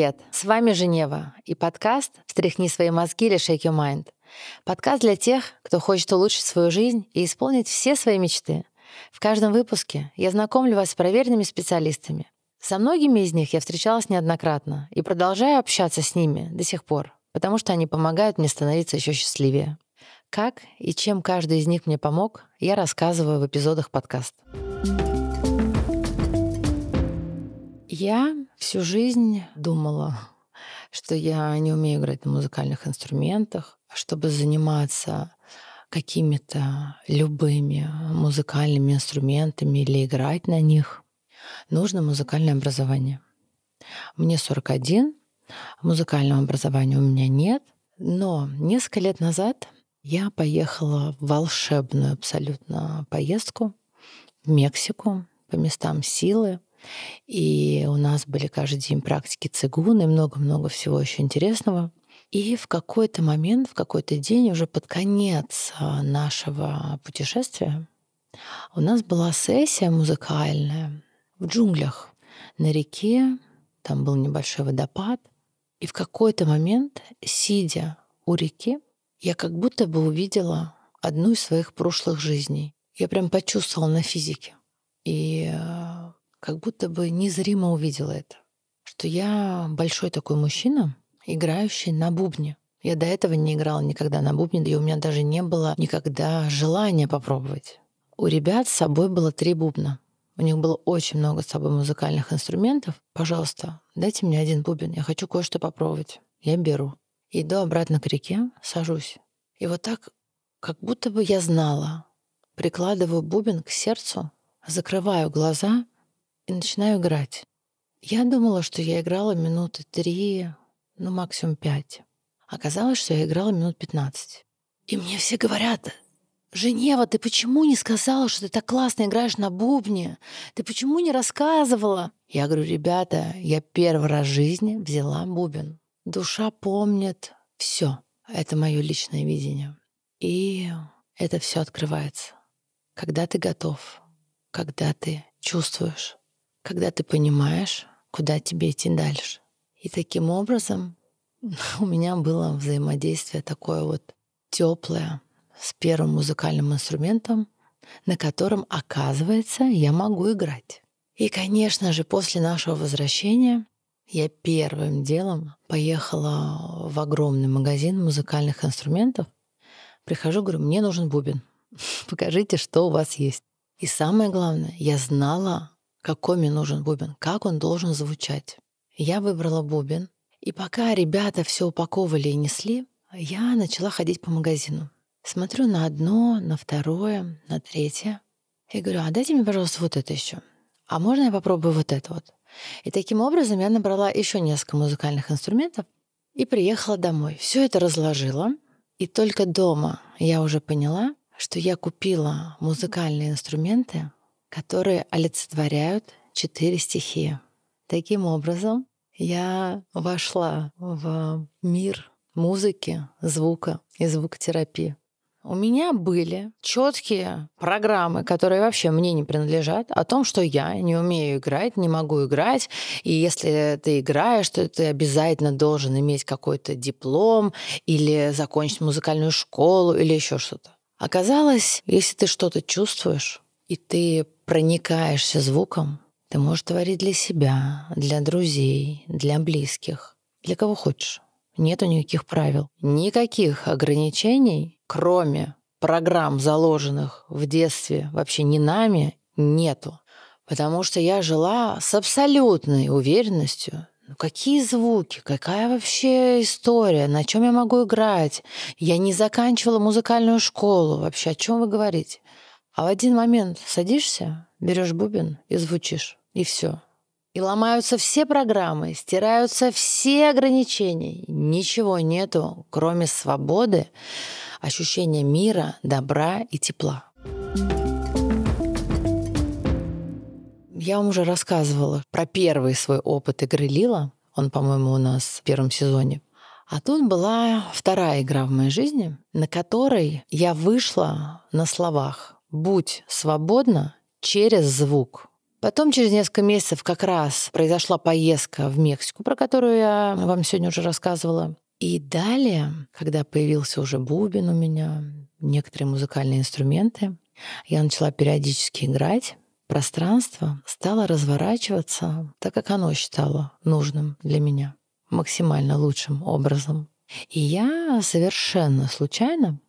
Привет! С вами Женева и подкаст «Встряхни свои мозги» или «Shake your mind». Подкаст для тех, кто хочет улучшить свою жизнь и исполнить все свои мечты. В каждом выпуске я знакомлю вас с проверенными специалистами. Со многими из них я встречалась неоднократно и продолжаю общаться с ними до сих пор, потому что они помогают мне становиться еще счастливее. Как и чем каждый из них мне помог, я рассказываю в эпизодах подкаста. Я всю жизнь думала, что я не умею играть на музыкальных инструментах, чтобы заниматься какими-то любыми музыкальными инструментами или играть на них, нужно музыкальное образование. Мне 41, музыкального образования у меня нет, но несколько лет назад я поехала в волшебную абсолютно поездку в Мексику по местам силы, и у нас были каждый день практики цигуна и много-много всего еще интересного. И в какой-то момент, в какой-то день, уже под конец а, нашего путешествия, у нас была сессия музыкальная в джунглях на реке. Там был небольшой водопад. И в какой-то момент, сидя у реки, я как будто бы увидела одну из своих прошлых жизней. Я прям почувствовала на физике. И а, как будто бы незримо увидела это. Что я большой такой мужчина, играющий на бубне. Я до этого не играла никогда на бубне, да и у меня даже не было никогда желания попробовать. У ребят с собой было три бубна. У них было очень много с собой музыкальных инструментов. Пожалуйста, дайте мне один бубен, я хочу кое-что попробовать. Я беру. Иду обратно к реке, сажусь. И вот так, как будто бы я знала, прикладываю бубен к сердцу, закрываю глаза и начинаю играть. Я думала, что я играла минуты три, ну максимум пять. Оказалось, что я играла минут пятнадцать. И мне все говорят, «Женева, ты почему не сказала, что ты так классно играешь на бубне? Ты почему не рассказывала?» Я говорю, «Ребята, я первый раз в жизни взяла бубен. Душа помнит все. Это мое личное видение. И это все открывается. Когда ты готов, когда ты чувствуешь, когда ты понимаешь, куда тебе идти дальше. И таким образом у меня было взаимодействие такое вот теплое с первым музыкальным инструментом, на котором, оказывается, я могу играть. И, конечно же, после нашего возвращения я первым делом поехала в огромный магазин музыкальных инструментов. Прихожу, говорю, мне нужен бубен. Покажите, что у вас есть. И самое главное, я знала какой мне нужен бубен, как он должен звучать. Я выбрала бубен, и пока ребята все упаковывали и несли, я начала ходить по магазину. Смотрю на одно, на второе, на третье. И говорю, а дайте мне, пожалуйста, вот это еще. А можно я попробую вот это вот? И таким образом я набрала еще несколько музыкальных инструментов и приехала домой. Все это разложила. И только дома я уже поняла, что я купила музыкальные инструменты, которые олицетворяют четыре стихии. Таким образом, я вошла в мир музыки, звука и звукотерапии. У меня были четкие программы, которые вообще мне не принадлежат, о том, что я не умею играть, не могу играть, и если ты играешь, то ты обязательно должен иметь какой-то диплом или закончить музыкальную школу или еще что-то. Оказалось, если ты что-то чувствуешь, и ты проникаешься звуком, ты можешь творить для себя, для друзей, для близких, для кого хочешь. Нету никаких правил, никаких ограничений, кроме программ, заложенных в детстве вообще не нами, нету. Потому что я жила с абсолютной уверенностью, ну, какие звуки, какая вообще история, на чем я могу играть. Я не заканчивала музыкальную школу. Вообще, о чем вы говорите? А в один момент садишься, берешь бубен и звучишь, и все. И ломаются все программы, стираются все ограничения. Ничего нету, кроме свободы, ощущения мира, добра и тепла. Я вам уже рассказывала про первый свой опыт игры Лила. Он, по-моему, у нас в первом сезоне. А тут была вторая игра в моей жизни, на которой я вышла на словах будь свободна через звук. Потом через несколько месяцев как раз произошла поездка в Мексику, про которую я вам сегодня уже рассказывала. И далее, когда появился уже бубен у меня, некоторые музыкальные инструменты, я начала периодически играть. Пространство стало разворачиваться так, как оно считало нужным для меня, максимально лучшим образом. И я совершенно случайно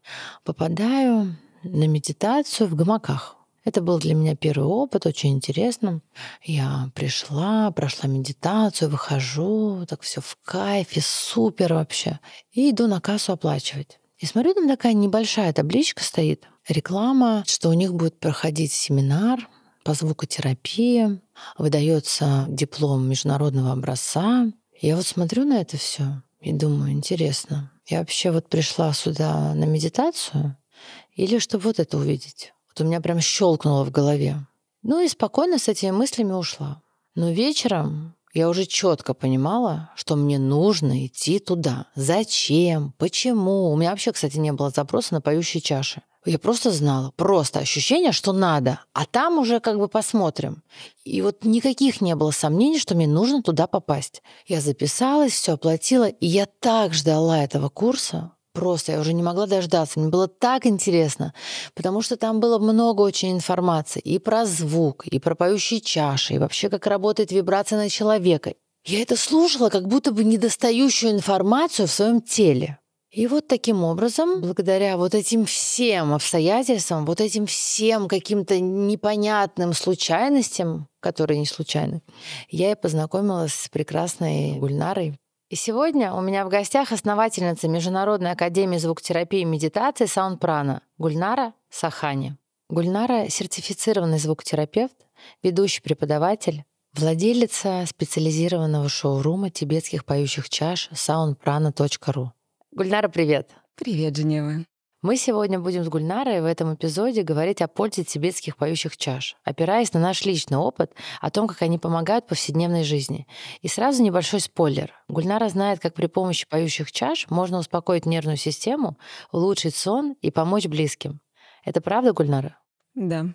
попадаю на медитацию в гамаках. Это был для меня первый опыт, очень интересно. Я пришла, прошла медитацию, выхожу, так все в кайфе, супер вообще. И иду на кассу оплачивать. И смотрю, там такая небольшая табличка стоит. Реклама, что у них будет проходить семинар по звукотерапии, выдается диплом международного образца. Я вот смотрю на это все и думаю, интересно, я вообще вот пришла сюда на медитацию или чтобы вот это увидеть? Вот у меня прям щелкнуло в голове. Ну и спокойно с этими мыслями ушла. Но вечером я уже четко понимала, что мне нужно идти туда. Зачем? Почему? У меня вообще, кстати, не было запроса на поющие чаши. Я просто знала, просто ощущение, что надо, а там уже как бы посмотрим. И вот никаких не было сомнений, что мне нужно туда попасть. Я записалась, все оплатила, и я так ждала этого курса. Просто я уже не могла дождаться. Мне было так интересно, потому что там было много очень информации и про звук, и про поющие чаши, и вообще как работает вибрация на человека. Я это слушала, как будто бы недостающую информацию в своем теле. И вот таким образом, благодаря вот этим всем обстоятельствам, вот этим всем каким-то непонятным случайностям, которые не случайны, я и познакомилась с прекрасной Гульнарой. И сегодня у меня в гостях основательница Международной академии звукотерапии и медитации Саундпрана Гульнара Сахани. Гульнара — сертифицированный звукотерапевт, ведущий преподаватель, владелица специализированного шоурума тибетских поющих чаш soundprana.ru. Гульнара, привет. Привет, Женева. Мы сегодня будем с Гульнарой в этом эпизоде говорить о пользе тибетских поющих чаш, опираясь на наш личный опыт о том, как они помогают в повседневной жизни. И сразу небольшой спойлер. Гульнара знает, как при помощи поющих чаш можно успокоить нервную систему, улучшить сон и помочь близким. Это правда, Гульнара? Да.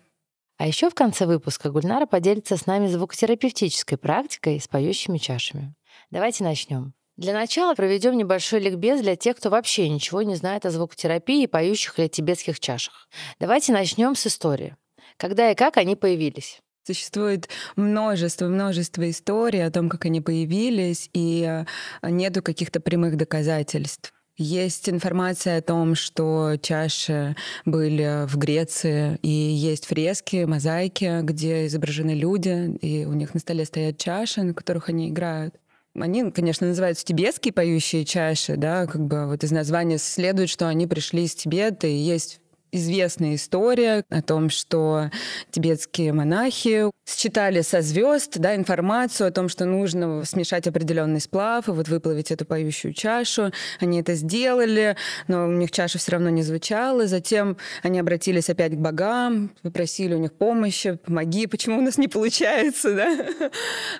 А еще в конце выпуска Гульнара поделится с нами звукотерапевтической практикой с поющими чашами. Давайте начнем. Для начала проведем небольшой ликбез для тех, кто вообще ничего не знает о звукотерапии и поющих или тибетских чашах. Давайте начнем с истории. Когда и как они появились? Существует множество, множество историй о том, как они появились, и э, нету каких-то прямых доказательств. Есть информация о том, что чаши были в Греции, и есть фрески, мозаики, где изображены люди, и у них на столе стоят чаши, на которых они играют. Они, конечно, называются тибетские поющие чаши, да, как бы вот из названия следует, что они пришли из Тибета, и есть известная история о том, что тибетские монахи считали со звезд да, информацию о том, что нужно смешать определенный сплав и вот выплавить эту поющую чашу. Они это сделали, но у них чаша все равно не звучала. Затем они обратились опять к богам, попросили у них помощи, помоги, почему у нас не получается, да?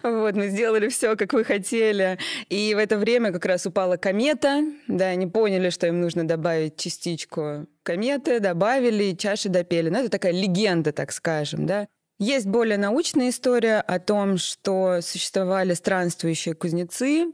Вот, мы сделали все, как вы хотели. И в это время как раз упала комета, да, они поняли, что им нужно добавить частичку кометы, добавили, чаши допели. Ну, это такая легенда, так скажем, да. Есть более научная история о том, что существовали странствующие кузнецы,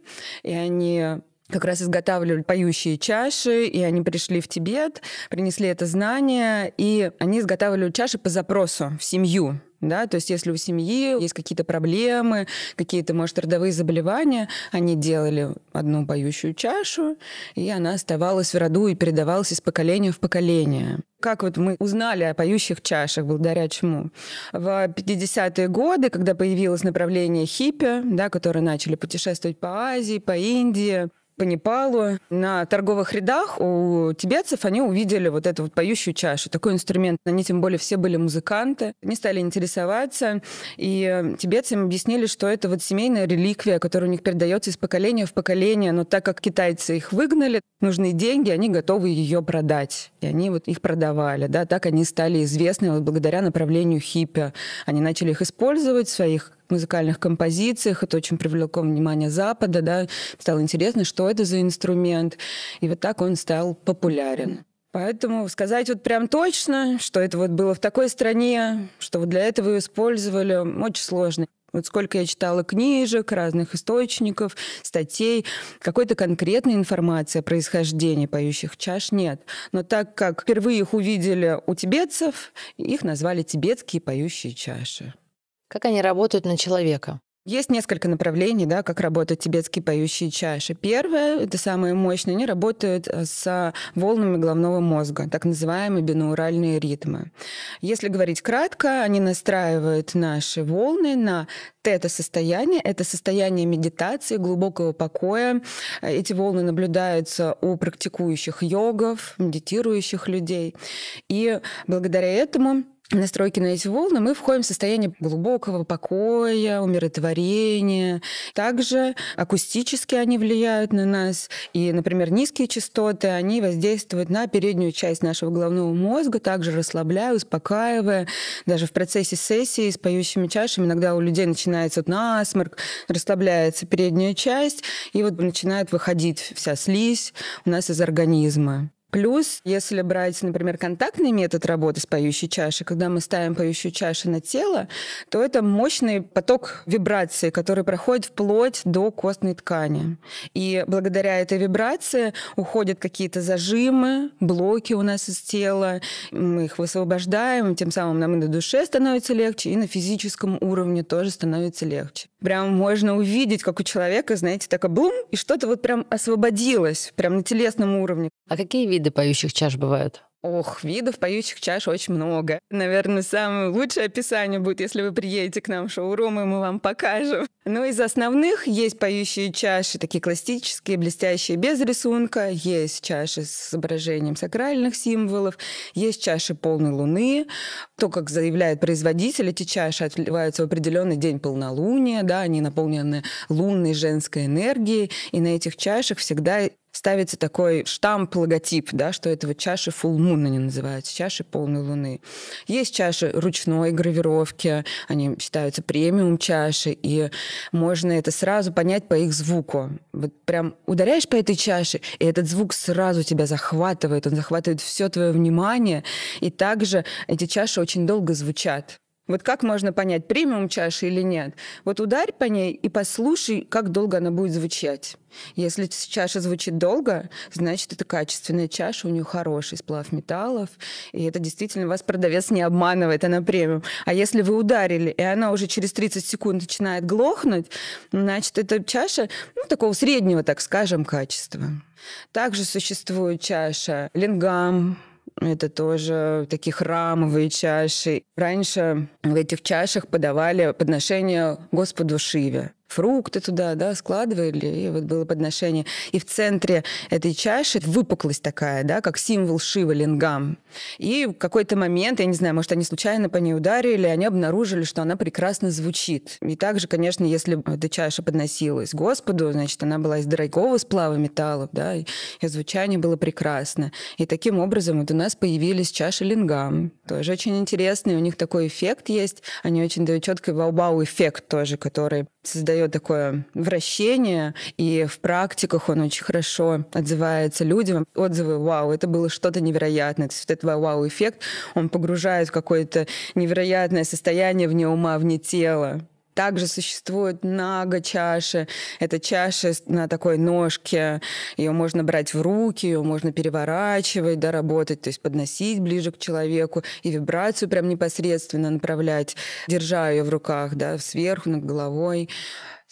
и они как раз изготавливали поющие чаши, и они пришли в Тибет, принесли это знание, и они изготавливали чаши по запросу в семью да, то есть если у семьи есть какие-то проблемы, какие-то, может, родовые заболевания, они делали одну поющую чашу, и она оставалась в роду и передавалась из поколения в поколение. Как вот мы узнали о поющих чашах, благодаря чему? В 50-е годы, когда появилось направление хиппи, да, которые начали путешествовать по Азии, по Индии, по Непалу. На торговых рядах у тибетцев они увидели вот эту вот поющую чашу, такой инструмент. Они тем более все были музыканты. Они стали интересоваться, и тибетцы им объяснили, что это вот семейная реликвия, которая у них передается из поколения в поколение. Но так как китайцы их выгнали, нужны деньги, они готовы ее продать. И они вот их продавали. Да? Так они стали известны вот благодаря направлению хиппи. Они начали их использовать в своих музыкальных композициях. Это очень привлекло внимание Запада, да. Стало интересно, что это за инструмент. И вот так он стал популярен. Поэтому сказать вот прям точно, что это вот было в такой стране, что вот для этого использовали, очень сложно. Вот сколько я читала книжек, разных источников, статей, какой-то конкретной информации о происхождении поющих чаш нет. Но так как впервые их увидели у тибетцев, их назвали тибетские поющие чаши. Как они работают на человека? Есть несколько направлений, да, как работают тибетские поющие чаши. Первое, это самое мощное, они работают э, с волнами головного мозга, так называемые бинауральные ритмы. Если говорить кратко, они настраивают наши волны на тета-состояние. Это состояние медитации, глубокого покоя. Эти волны наблюдаются у практикующих йогов, медитирующих людей. И благодаря этому настройки на эти волны, мы входим в состояние глубокого покоя, умиротворения. Также акустически они влияют на нас. И, например, низкие частоты, они воздействуют на переднюю часть нашего головного мозга, также расслабляя, успокаивая. Даже в процессе сессии с поющими чашами иногда у людей начинается вот насморк, расслабляется передняя часть, и вот начинает выходить вся слизь у нас из организма. Плюс, если брать, например, контактный метод работы с поющей чашей, когда мы ставим поющую чашу на тело, то это мощный поток вибрации, который проходит вплоть до костной ткани. И благодаря этой вибрации уходят какие-то зажимы, блоки у нас из тела, мы их высвобождаем, тем самым нам и на душе становится легче, и на физическом уровне тоже становится легче. Прям можно увидеть, как у человека, знаете, такое блум, и что-то вот прям освободилось, прям на телесном уровне. А какие виды поющих чаш бывают? Ох, видов поющих чаш очень много. Наверное, самое лучшее описание будет, если вы приедете к нам в шоурум, и мы вам покажем. Но из основных есть поющие чаши, такие классические, блестящие, без рисунка. Есть чаши с изображением сакральных символов. Есть чаши полной луны. То, как заявляет производитель, эти чаши отливаются в определенный день полнолуния. Да, они наполнены лунной женской энергией. И на этих чашах всегда ставится такой штамп, логотип, да, что это вот чаши full moon они называются, чаши полной луны. Есть чаши ручной гравировки, они считаются премиум чаши, и можно это сразу понять по их звуку. Вот прям ударяешь по этой чаше, и этот звук сразу тебя захватывает, он захватывает все твое внимание, и также эти чаши очень долго звучат. Вот как можно понять, премиум чаша или нет? Вот ударь по ней и послушай, как долго она будет звучать. Если чаша звучит долго, значит, это качественная чаша, у нее хороший сплав металлов, и это действительно вас продавец не обманывает, она премиум. А если вы ударили, и она уже через 30 секунд начинает глохнуть, значит, это чаша ну, такого среднего, так скажем, качества. Также существует чаша лингам, это тоже такие храмовые чаши. Раньше в этих чашах подавали подношения Господу Шиве фрукты туда, да, складывали, и вот было подношение. И в центре этой чаши выпуклость такая, да, как символ Шива Лингам. И в какой-то момент, я не знаю, может, они случайно по ней ударили, они обнаружили, что она прекрасно звучит. И также, конечно, если эта чаша подносилась Господу, значит, она была из дорогого сплава металлов, да, и звучание было прекрасно. И таким образом вот у нас появились чаши Лингам. Тоже очень интересный, у них такой эффект есть. Они очень дают четкий вау-бау эффект тоже, который создает такое вращение, и в практиках он очень хорошо отзывается людям. Отзывы «Вау, это было что-то невероятное». То есть вот этот вау-эффект, он погружает в какое-то невероятное состояние вне ума, вне тела. Также существует нага чаши. Это чаша на такой ножке. Ее можно брать в руки, ее можно переворачивать, да, работать, то есть подносить ближе к человеку и вибрацию прям непосредственно направлять, держа ее в руках, да, сверху над головой.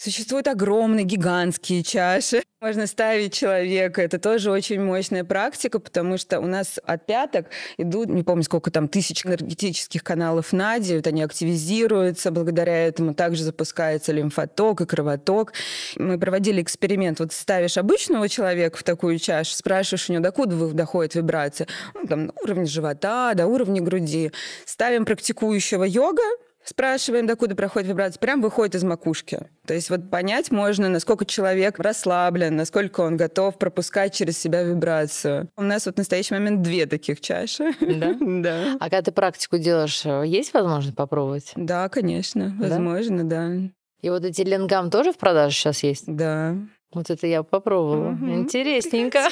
Существуют огромные, гигантские чаши. Можно ставить человека. Это тоже очень мощная практика, потому что у нас от пяток идут, не помню, сколько там, тысяч энергетических каналов Нади. Вот они активизируются. Благодаря этому также запускается лимфоток и кровоток. Мы проводили эксперимент. Вот ставишь обычного человека в такую чашу, спрашиваешь у него, докуда доходит вибрация. Ну, там, на уровне живота, до уровня груди. Ставим практикующего йога, Спрашиваем, докуда проходит вибрация, прям выходит из макушки. То есть вот понять можно, насколько человек расслаблен, насколько он готов пропускать через себя вибрацию. У нас вот в настоящий момент две таких чаши. Да? да. А когда ты практику делаешь, есть возможность попробовать? Да, конечно, возможно, да. да. И вот эти ленгам тоже в продаже сейчас есть? Да. Вот это я попробовала. Интересненько.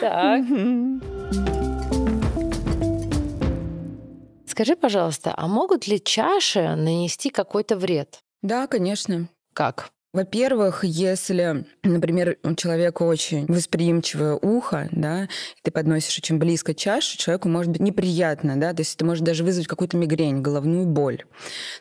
Так. Скажи, пожалуйста, а могут ли чаши нанести какой-то вред? Да, конечно. Как? Во-первых, если, например, у человека очень восприимчивое ухо, да, ты подносишь очень близко чашу, человеку может быть неприятно, да, то есть это может даже вызвать какую-то мигрень, головную боль.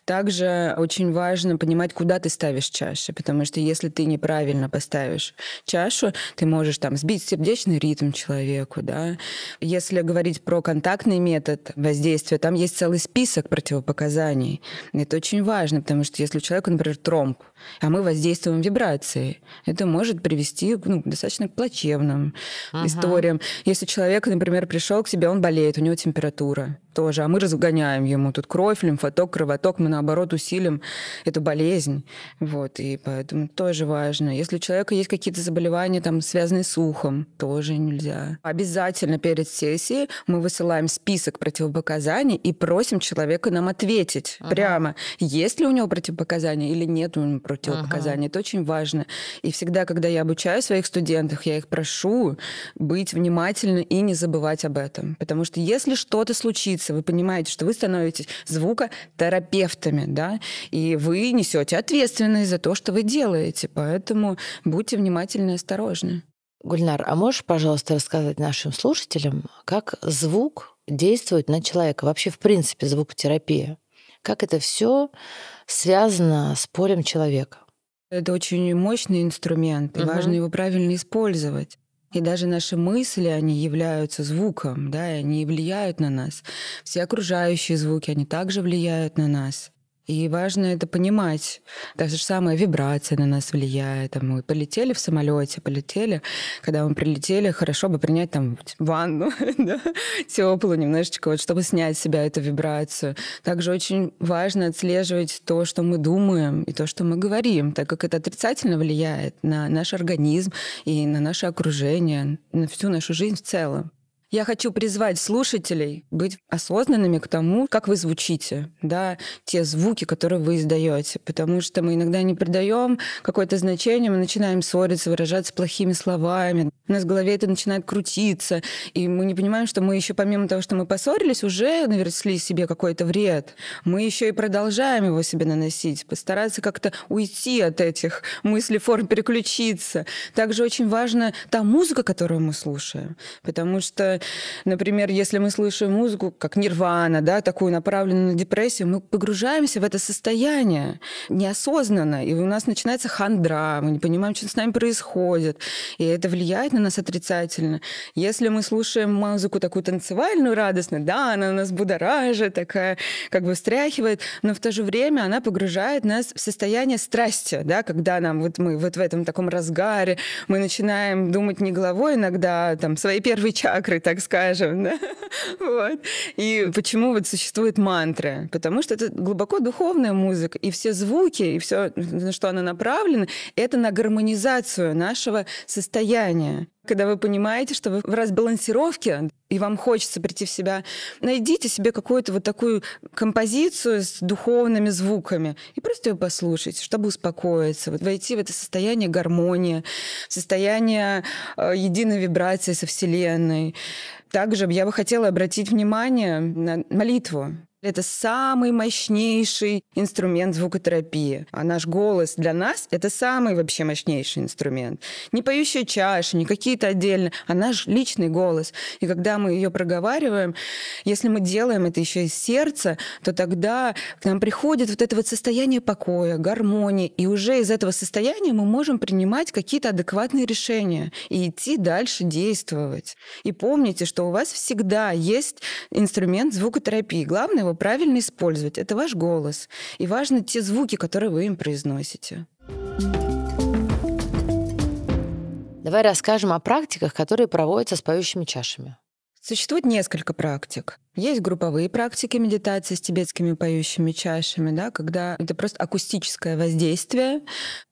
Также очень важно понимать, куда ты ставишь чаши, потому что если ты неправильно поставишь чашу, ты можешь там сбить сердечный ритм человеку, да. Если говорить про контактный метод воздействия, там есть целый список противопоказаний. Это очень важно, потому что если у человека, например, тромб, а мы воздействуем вибрацией. Это может привести ну, достаточно к плачевным ага. историям. Если человек, например, пришел к себе, он болеет, у него температура тоже, а мы разгоняем ему тут кровь, лимфоток, кровоток, мы наоборот усилим эту болезнь. Вот, и поэтому тоже важно. Если у человека есть какие-то заболевания, там, связанные с ухом, тоже нельзя. Обязательно перед сессией мы высылаем список противопоказаний и просим человека нам ответить ага. прямо, есть ли у него противопоказания или нет у него противопоказаний. Ага. Это очень важно. И всегда, когда я обучаю своих студентов, я их прошу быть внимательны и не забывать об этом. Потому что если что-то случится, вы понимаете, что вы становитесь звукотерапевтами, да, и вы несете ответственность за то, что вы делаете. Поэтому будьте внимательны и осторожны. Гульнар, а можешь, пожалуйста, рассказать нашим слушателям, как звук действует на человека? Вообще, в принципе, звукотерапия. Как это все связано с полем человека. Это очень мощный инструмент, и угу. важно его правильно использовать. И даже наши мысли, они являются звуком, да, и они влияют на нас. Все окружающие звуки, они также влияют на нас. И важно это понимать. Та же самая вибрация на нас влияет. Мы полетели в самолете, полетели. Когда мы прилетели, хорошо бы принять там ванну да, теплую немножечко, вот, чтобы снять с себя эту вибрацию. Также очень важно отслеживать то, что мы думаем и то, что мы говорим, так как это отрицательно влияет на наш организм и на наше окружение, на всю нашу жизнь в целом. Я хочу призвать слушателей быть осознанными к тому, как вы звучите, да, те звуки, которые вы издаете, потому что мы иногда не придаем какое-то значение, мы начинаем ссориться, выражаться плохими словами, у нас в голове это начинает крутиться, и мы не понимаем, что мы еще помимо того, что мы поссорились, уже наверсли себе какой-то вред, мы еще и продолжаем его себе наносить, постараться как-то уйти от этих мыслей, форм, переключиться. Также очень важна та музыка, которую мы слушаем, потому что например, если мы слышим музыку, как нирвана, да, такую направленную на депрессию, мы погружаемся в это состояние неосознанно, и у нас начинается хандра, мы не понимаем, что с нами происходит, и это влияет на нас отрицательно. Если мы слушаем музыку такую танцевальную, радостную, да, она нас будоражит, такая как бы встряхивает, но в то же время она погружает нас в состояние страсти, да, когда нам вот мы вот в этом таком разгаре, мы начинаем думать не головой иногда, там, свои первые чакры, так скажем, да? вот. И почему вот существует мантра? Потому что это глубоко духовная музыка, и все звуки, и все, на что она направлена, это на гармонизацию нашего состояния когда вы понимаете, что вы в разбалансировке, и вам хочется прийти в себя, найдите себе какую-то вот такую композицию с духовными звуками и просто ее послушайте, чтобы успокоиться, вот войти в это состояние гармонии, состояние э, единой вибрации со Вселенной. Также я бы хотела обратить внимание на молитву. Это самый мощнейший инструмент звукотерапии. А наш голос для нас — это самый вообще мощнейший инструмент. Не поющая чаша, не какие-то отдельные, а наш личный голос. И когда мы ее проговариваем, если мы делаем это еще из сердца, то тогда к нам приходит вот это вот состояние покоя, гармонии, и уже из этого состояния мы можем принимать какие-то адекватные решения и идти дальше действовать. И помните, что у вас всегда есть инструмент звукотерапии. Главное его правильно использовать. Это ваш голос. И важны те звуки, которые вы им произносите. Давай расскажем о практиках, которые проводятся с поющими чашами. Существует несколько практик. Есть групповые практики медитации с тибетскими поющими чашами, да, когда это просто акустическое воздействие,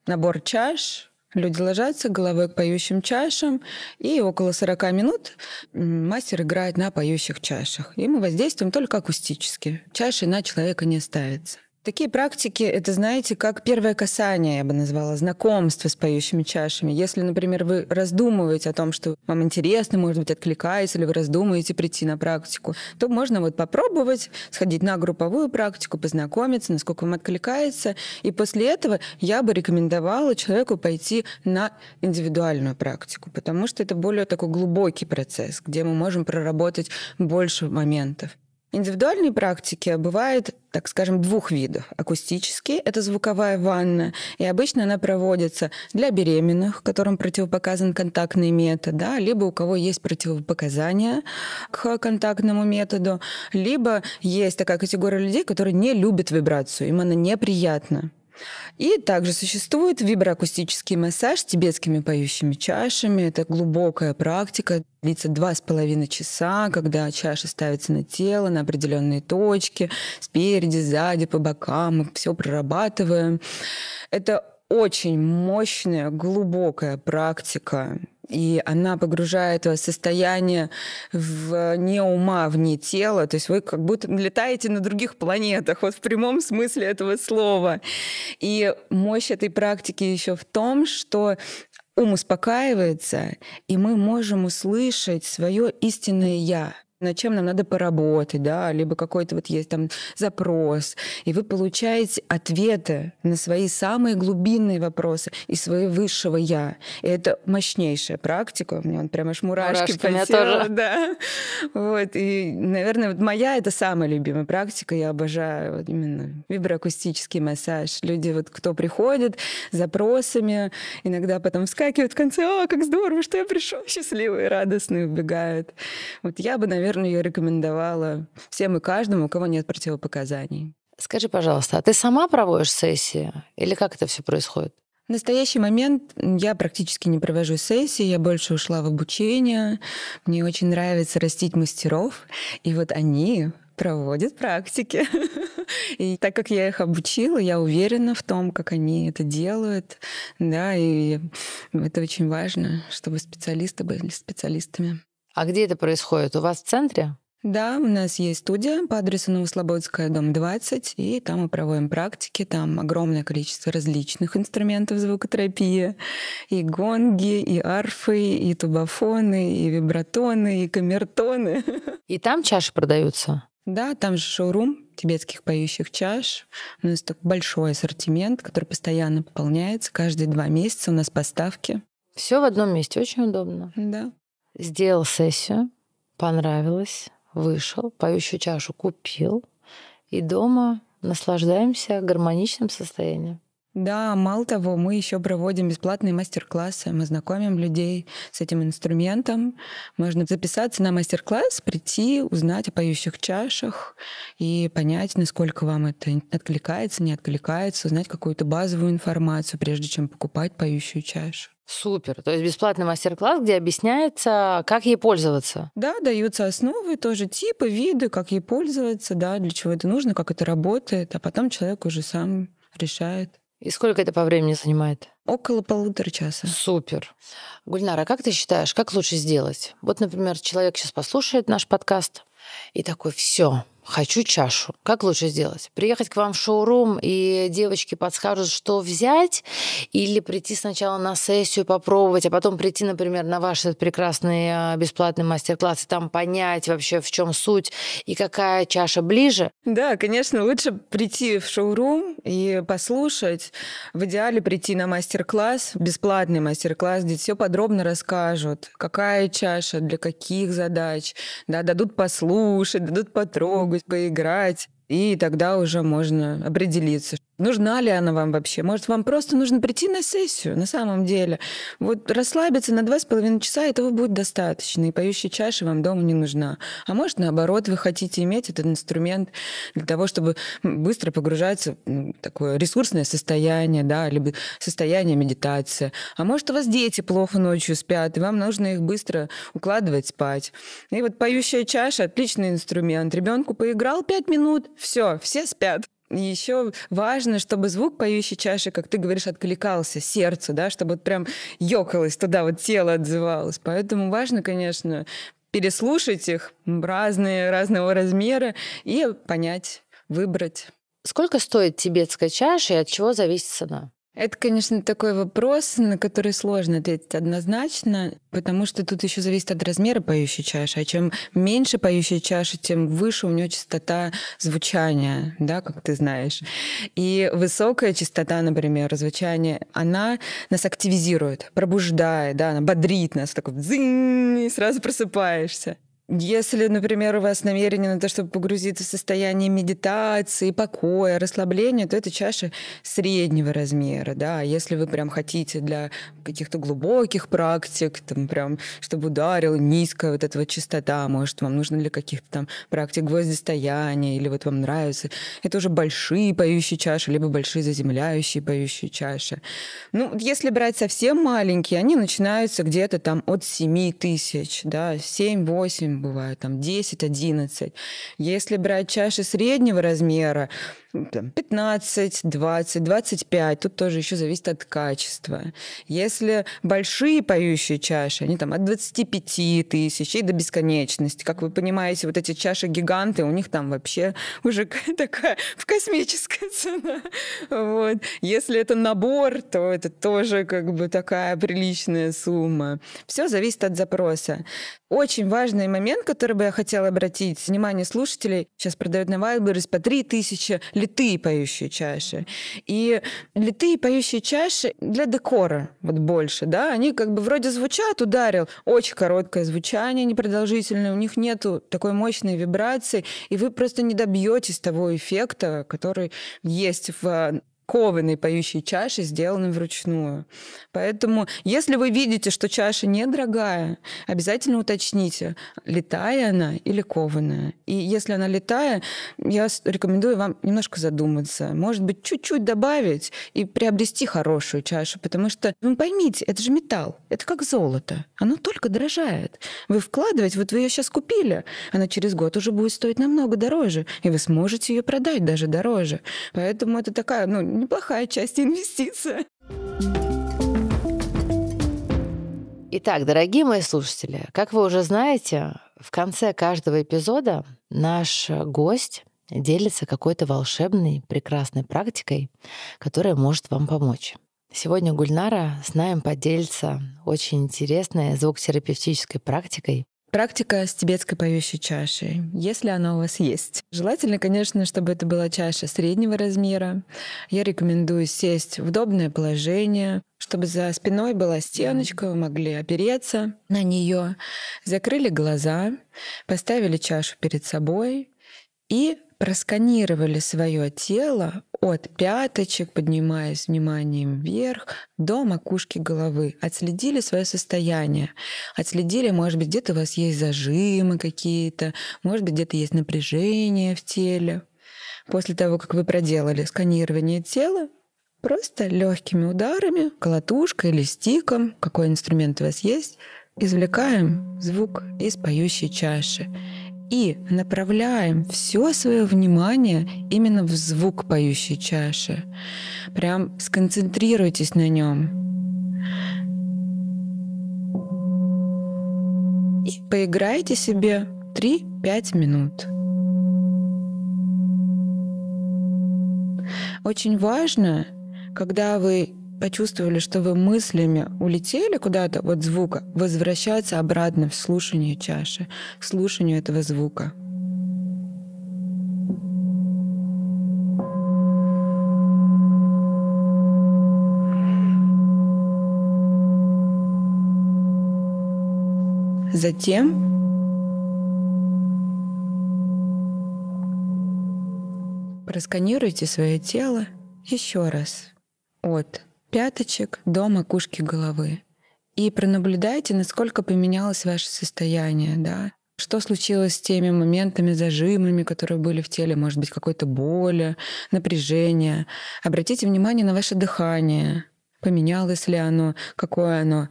набор чаш, Люди ложатся головой к поющим чашам, и около 40 минут мастер играет на поющих чашах. И мы воздействуем только акустически. Чаши на человека не ставится. Такие практики, это, знаете, как первое касание, я бы назвала, знакомство с поющими чашами. Если, например, вы раздумываете о том, что вам интересно, может быть, откликается, или вы раздумываете прийти на практику, то можно вот попробовать сходить на групповую практику, познакомиться, насколько вам откликается. И после этого я бы рекомендовала человеку пойти на индивидуальную практику, потому что это более такой глубокий процесс, где мы можем проработать больше моментов. Индивидуальные практики бывают, так скажем, двух видов. Акустические — это звуковая ванна, и обычно она проводится для беременных, которым противопоказан контактный метод, да, либо у кого есть противопоказания к контактному методу, либо есть такая категория людей, которые не любят вибрацию, им она неприятна. И также существует виброакустический массаж с тибетскими поющими чашами. Это глубокая практика, длится два с половиной часа, когда чаша ставится на тело, на определенные точки, спереди, сзади, по бокам, мы все прорабатываем. Это очень мощная, глубокая практика и она погружает вас в состояние вне ума, вне тела, то есть вы как будто летаете на других планетах, вот в прямом смысле этого слова. И мощь этой практики еще в том, что ум успокаивается, и мы можем услышать свое истинное я над чем нам надо поработать, да, либо какой-то вот есть там запрос, и вы получаете ответы на свои самые глубинные вопросы из своего высшего «я». И это мощнейшая практика, у меня он прямо аж мурашки, мурашки по телу, тоже. да. Вот, и, наверное, вот моя — это самая любимая практика, я обожаю вот именно виброакустический массаж. Люди вот, кто приходит с запросами, иногда потом вскакивают в конце, «О, как здорово, что я пришел!» Счастливые, радостные убегают. Вот я бы, наверное, наверное, ее рекомендовала всем и каждому, у кого нет противопоказаний. Скажи, пожалуйста, а ты сама проводишь сессии или как это все происходит? В настоящий момент я практически не провожу сессии, я больше ушла в обучение. Мне очень нравится растить мастеров, и вот они проводят практики. И так как я их обучила, я уверена в том, как они это делают. Да, и это очень важно, чтобы специалисты были специалистами. А где это происходит? У вас в центре? Да, у нас есть студия по адресу Новослободская, дом 20, и там мы проводим практики, там огромное количество различных инструментов звукотерапии, и гонги, и арфы, и тубофоны, и вибратоны, и камертоны. И там чаши продаются? Да, там же шоурум тибетских поющих чаш. У нас такой большой ассортимент, который постоянно пополняется. Каждые два месяца у нас поставки. Все в одном месте, очень удобно. Да сделал сессию, понравилось, вышел, поющую чашу купил, и дома наслаждаемся гармоничным состоянием. Да, мало того, мы еще проводим бесплатные мастер-классы. Мы знакомим людей с этим инструментом. Можно записаться на мастер-класс, прийти, узнать о поющих чашах и понять, насколько вам это откликается, не откликается, узнать какую-то базовую информацию, прежде чем покупать поющую чашу. Супер. То есть бесплатный мастер-класс, где объясняется, как ей пользоваться. Да, даются основы, тоже типы, виды, как ей пользоваться, да, для чего это нужно, как это работает, а потом человек уже сам решает. И сколько это по времени занимает? Около полутора часа. Супер. Гульнара, как ты считаешь, как лучше сделать? Вот, например, человек сейчас послушает наш подкаст и такой, все, Хочу чашу. Как лучше сделать? Приехать к вам в шоурум, и девочки подскажут, что взять, или прийти сначала на сессию, попробовать, а потом прийти, например, на ваш этот прекрасный а, бесплатный мастер-класс и там понять вообще, в чем суть и какая чаша ближе? Да, конечно, лучше прийти в шоурум и послушать. В идеале прийти на мастер-класс, бесплатный мастер-класс, где все подробно расскажут, какая чаша, для каких задач, да, дадут послушать, дадут потрогать, быть поиграть, и тогда уже можно определиться, Нужна ли она вам вообще? Может, вам просто нужно прийти на сессию на самом деле? Вот расслабиться на два с половиной часа, этого будет достаточно, и поющая чаша вам дома не нужна. А может, наоборот, вы хотите иметь этот инструмент для того, чтобы быстро погружаться в такое ресурсное состояние, да, либо состояние медитации. А может, у вас дети плохо ночью спят, и вам нужно их быстро укладывать спать. И вот поющая чаша — отличный инструмент. Ребенку поиграл пять минут, все, все спят. Еще важно, чтобы звук поющей чаши, как ты говоришь, откликался сердцу, да, чтобы вот прям ёкалось туда, вот тело отзывалось. Поэтому важно, конечно, переслушать их разные, разного размера и понять, выбрать. Сколько стоит тибетская чаша и от чего зависит цена? Это, конечно, такой вопрос, на который сложно ответить однозначно, потому что тут еще зависит от размера поющей чаши. А чем меньше поющей чаши, тем выше у нее частота звучания, да, как ты знаешь. И высокая частота, например, звучания, она нас активизирует, пробуждает, да, она бодрит нас, так вот, и сразу просыпаешься. Если, например, у вас намерение на то, чтобы погрузиться в состояние медитации, покоя, расслабления, то это чаша среднего размера, да. А если вы прям хотите для каких-то глубоких практик, там прям, чтобы ударил низкая вот эта вот частота, может, вам нужно для каких-то там практик гвоздистояния, или вот вам нравится, это уже большие поющие чаши, либо большие заземляющие поющие чаши. Ну, если брать совсем маленькие, они начинаются где-то там от 7 тысяч, да, 7-8 бывают там 10, 11. Если брать чаши среднего размера, там, 15, 20, 25. Тут тоже еще зависит от качества. Если большие поющие чаши, они там от 25 тысяч и до бесконечности. Как вы понимаете, вот эти чаши-гиганты, у них там вообще уже такая в космическая цена. Вот. Если это набор, то это тоже как бы такая приличная сумма. Все зависит от запроса. Очень важный момент, который бы я хотела обратить внимание слушателей. Сейчас продают на Wildberries по 3000 литые поющие чаши. И литые поющие чаши для декора вот больше, да, они как бы вроде звучат, ударил, очень короткое звучание, непродолжительное, у них нету такой мощной вибрации, и вы просто не добьетесь того эффекта, который есть в кованой поющей чаши, сделанной вручную. Поэтому, если вы видите, что чаша недорогая, обязательно уточните, летая она или кованая. И если она летая, я рекомендую вам немножко задуматься. Может быть, чуть-чуть добавить и приобрести хорошую чашу, потому что, вы поймите, это же металл, это как золото. Оно только дорожает. Вы вкладываете, вот вы ее сейчас купили, она через год уже будет стоить намного дороже, и вы сможете ее продать даже дороже. Поэтому это такая, ну, неплохая часть инвестиции. Итак, дорогие мои слушатели, как вы уже знаете, в конце каждого эпизода наш гость делится какой-то волшебной, прекрасной практикой, которая может вам помочь. Сегодня Гульнара с нами поделится очень интересной звукотерапевтической практикой, Практика с тибетской поющей чашей, если она у вас есть. Желательно, конечно, чтобы это была чаша среднего размера. Я рекомендую сесть в удобное положение, чтобы за спиной была стеночка, вы могли опереться на нее, закрыли глаза, поставили чашу перед собой и просканировали свое тело от пяточек, поднимаясь вниманием вверх, до макушки головы. Отследили свое состояние. Отследили, может быть, где-то у вас есть зажимы какие-то, может быть, где-то есть напряжение в теле. После того, как вы проделали сканирование тела, просто легкими ударами, колотушкой или стиком, какой инструмент у вас есть, извлекаем звук из поющей чаши и направляем все свое внимание именно в звук поющей чаши. Прям сконцентрируйтесь на нем. И поиграйте себе 3-5 минут. Очень важно, когда вы почувствовали, что вы мыслями улетели куда-то от звука, возвращаться обратно в слушание чаши, к слушанию этого звука. Затем просканируйте свое тело еще раз от пяточек до макушки головы. И пронаблюдайте, насколько поменялось ваше состояние, да. Что случилось с теми моментами, зажимами, которые были в теле, может быть, какой-то боли, напряжение. Обратите внимание на ваше дыхание. Поменялось ли оно, какое оно,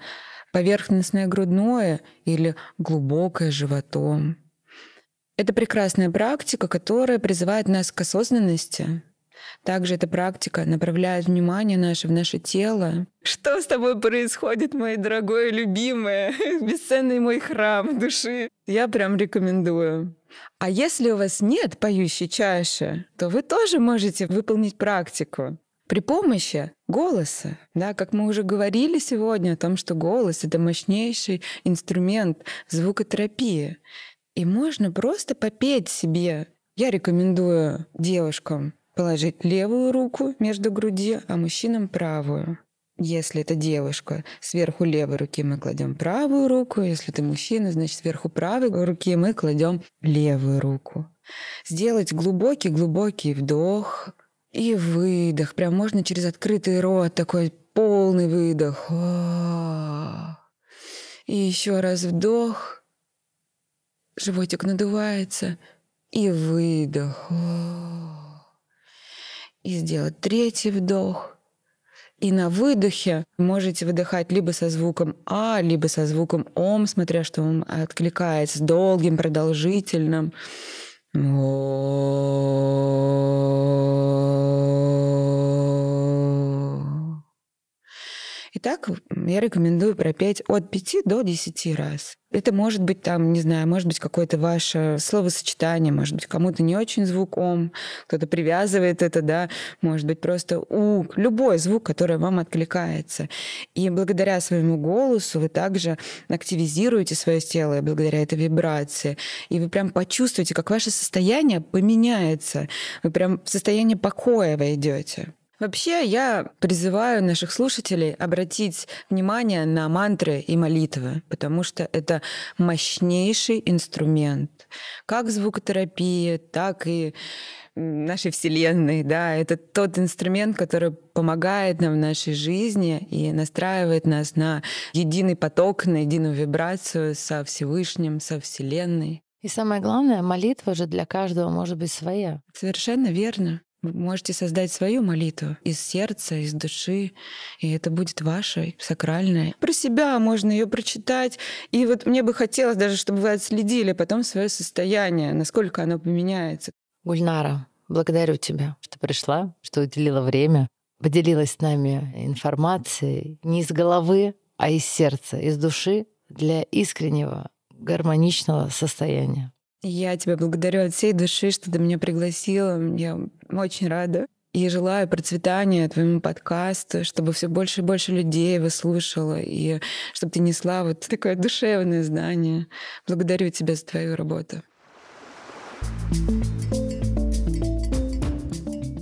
поверхностное грудное или глубокое животом. Это прекрасная практика, которая призывает нас к осознанности, Также эта практика направляет внимание наше в наше тело. Что с тобой происходит, мой дорогой, любимый, бесценный мой храм души? Я прям рекомендую. А если у вас нет поющей чаши, то вы тоже можете выполнить практику при помощи голоса. Да, как мы уже говорили сегодня о том, что голос — это мощнейший инструмент звукотерапии. И можно просто попеть себе. Я рекомендую девушкам положить левую руку между груди, а мужчинам правую. Если это девушка, сверху левой руки мы кладем правую руку. Если это мужчина, значит, сверху правой руки мы кладем левую руку. Сделать глубокий-глубокий вдох и выдох. Прям можно через открытый рот, такой полный выдох. И еще раз вдох. Животик надувается. И выдох. И сделать третий вдох. И на выдохе можете выдыхать либо со звуком А, либо со звуком Ом, смотря что вам откликается, долгим, продолжительным. Итак, я рекомендую пропеть от 5 до 10 раз. Это может быть там, не знаю, может быть какое-то ваше словосочетание, может быть кому-то не очень звук ом, кто-то привязывает это, да, может быть просто у, любой звук, который вам откликается. И благодаря своему голосу вы также активизируете свое тело благодаря этой вибрации. И вы прям почувствуете, как ваше состояние поменяется. Вы прям в состояние покоя войдете. Вообще, я призываю наших слушателей обратить внимание на мантры и молитвы, потому что это мощнейший инструмент. Как звукотерапии, так и нашей Вселенной. Да, это тот инструмент, который помогает нам в нашей жизни и настраивает нас на единый поток, на единую вибрацию со Всевышним, со Вселенной. И самое главное, молитва же для каждого может быть своя. Совершенно верно. Вы можете создать свою молитву из сердца, из души, и это будет вашей, сакральной. Про себя можно ее прочитать. И вот мне бы хотелось даже, чтобы вы отследили потом свое состояние, насколько оно поменяется. Гульнара, благодарю тебя, что пришла, что уделила время, поделилась с нами информацией не из головы, а из сердца, из души для искреннего, гармоничного состояния. Я тебя благодарю от всей души, что ты меня пригласила. Я очень рада. И желаю процветания твоему подкасту, чтобы все больше и больше людей его слушало, и чтобы ты несла вот такое душевное знание. Благодарю тебя за твою работу. thank you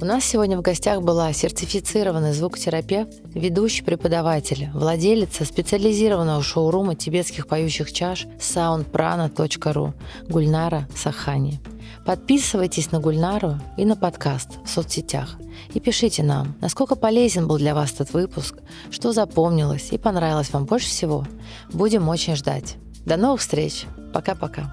у нас сегодня в гостях была сертифицированный звукотерапевт, ведущий преподаватель, владелица специализированного шоурума тибетских поющих чаш soundprana.ru Гульнара Сахани. Подписывайтесь на Гульнару и на подкаст в соцсетях. И пишите нам, насколько полезен был для вас этот выпуск, что запомнилось и понравилось вам больше всего. Будем очень ждать. До новых встреч. Пока-пока.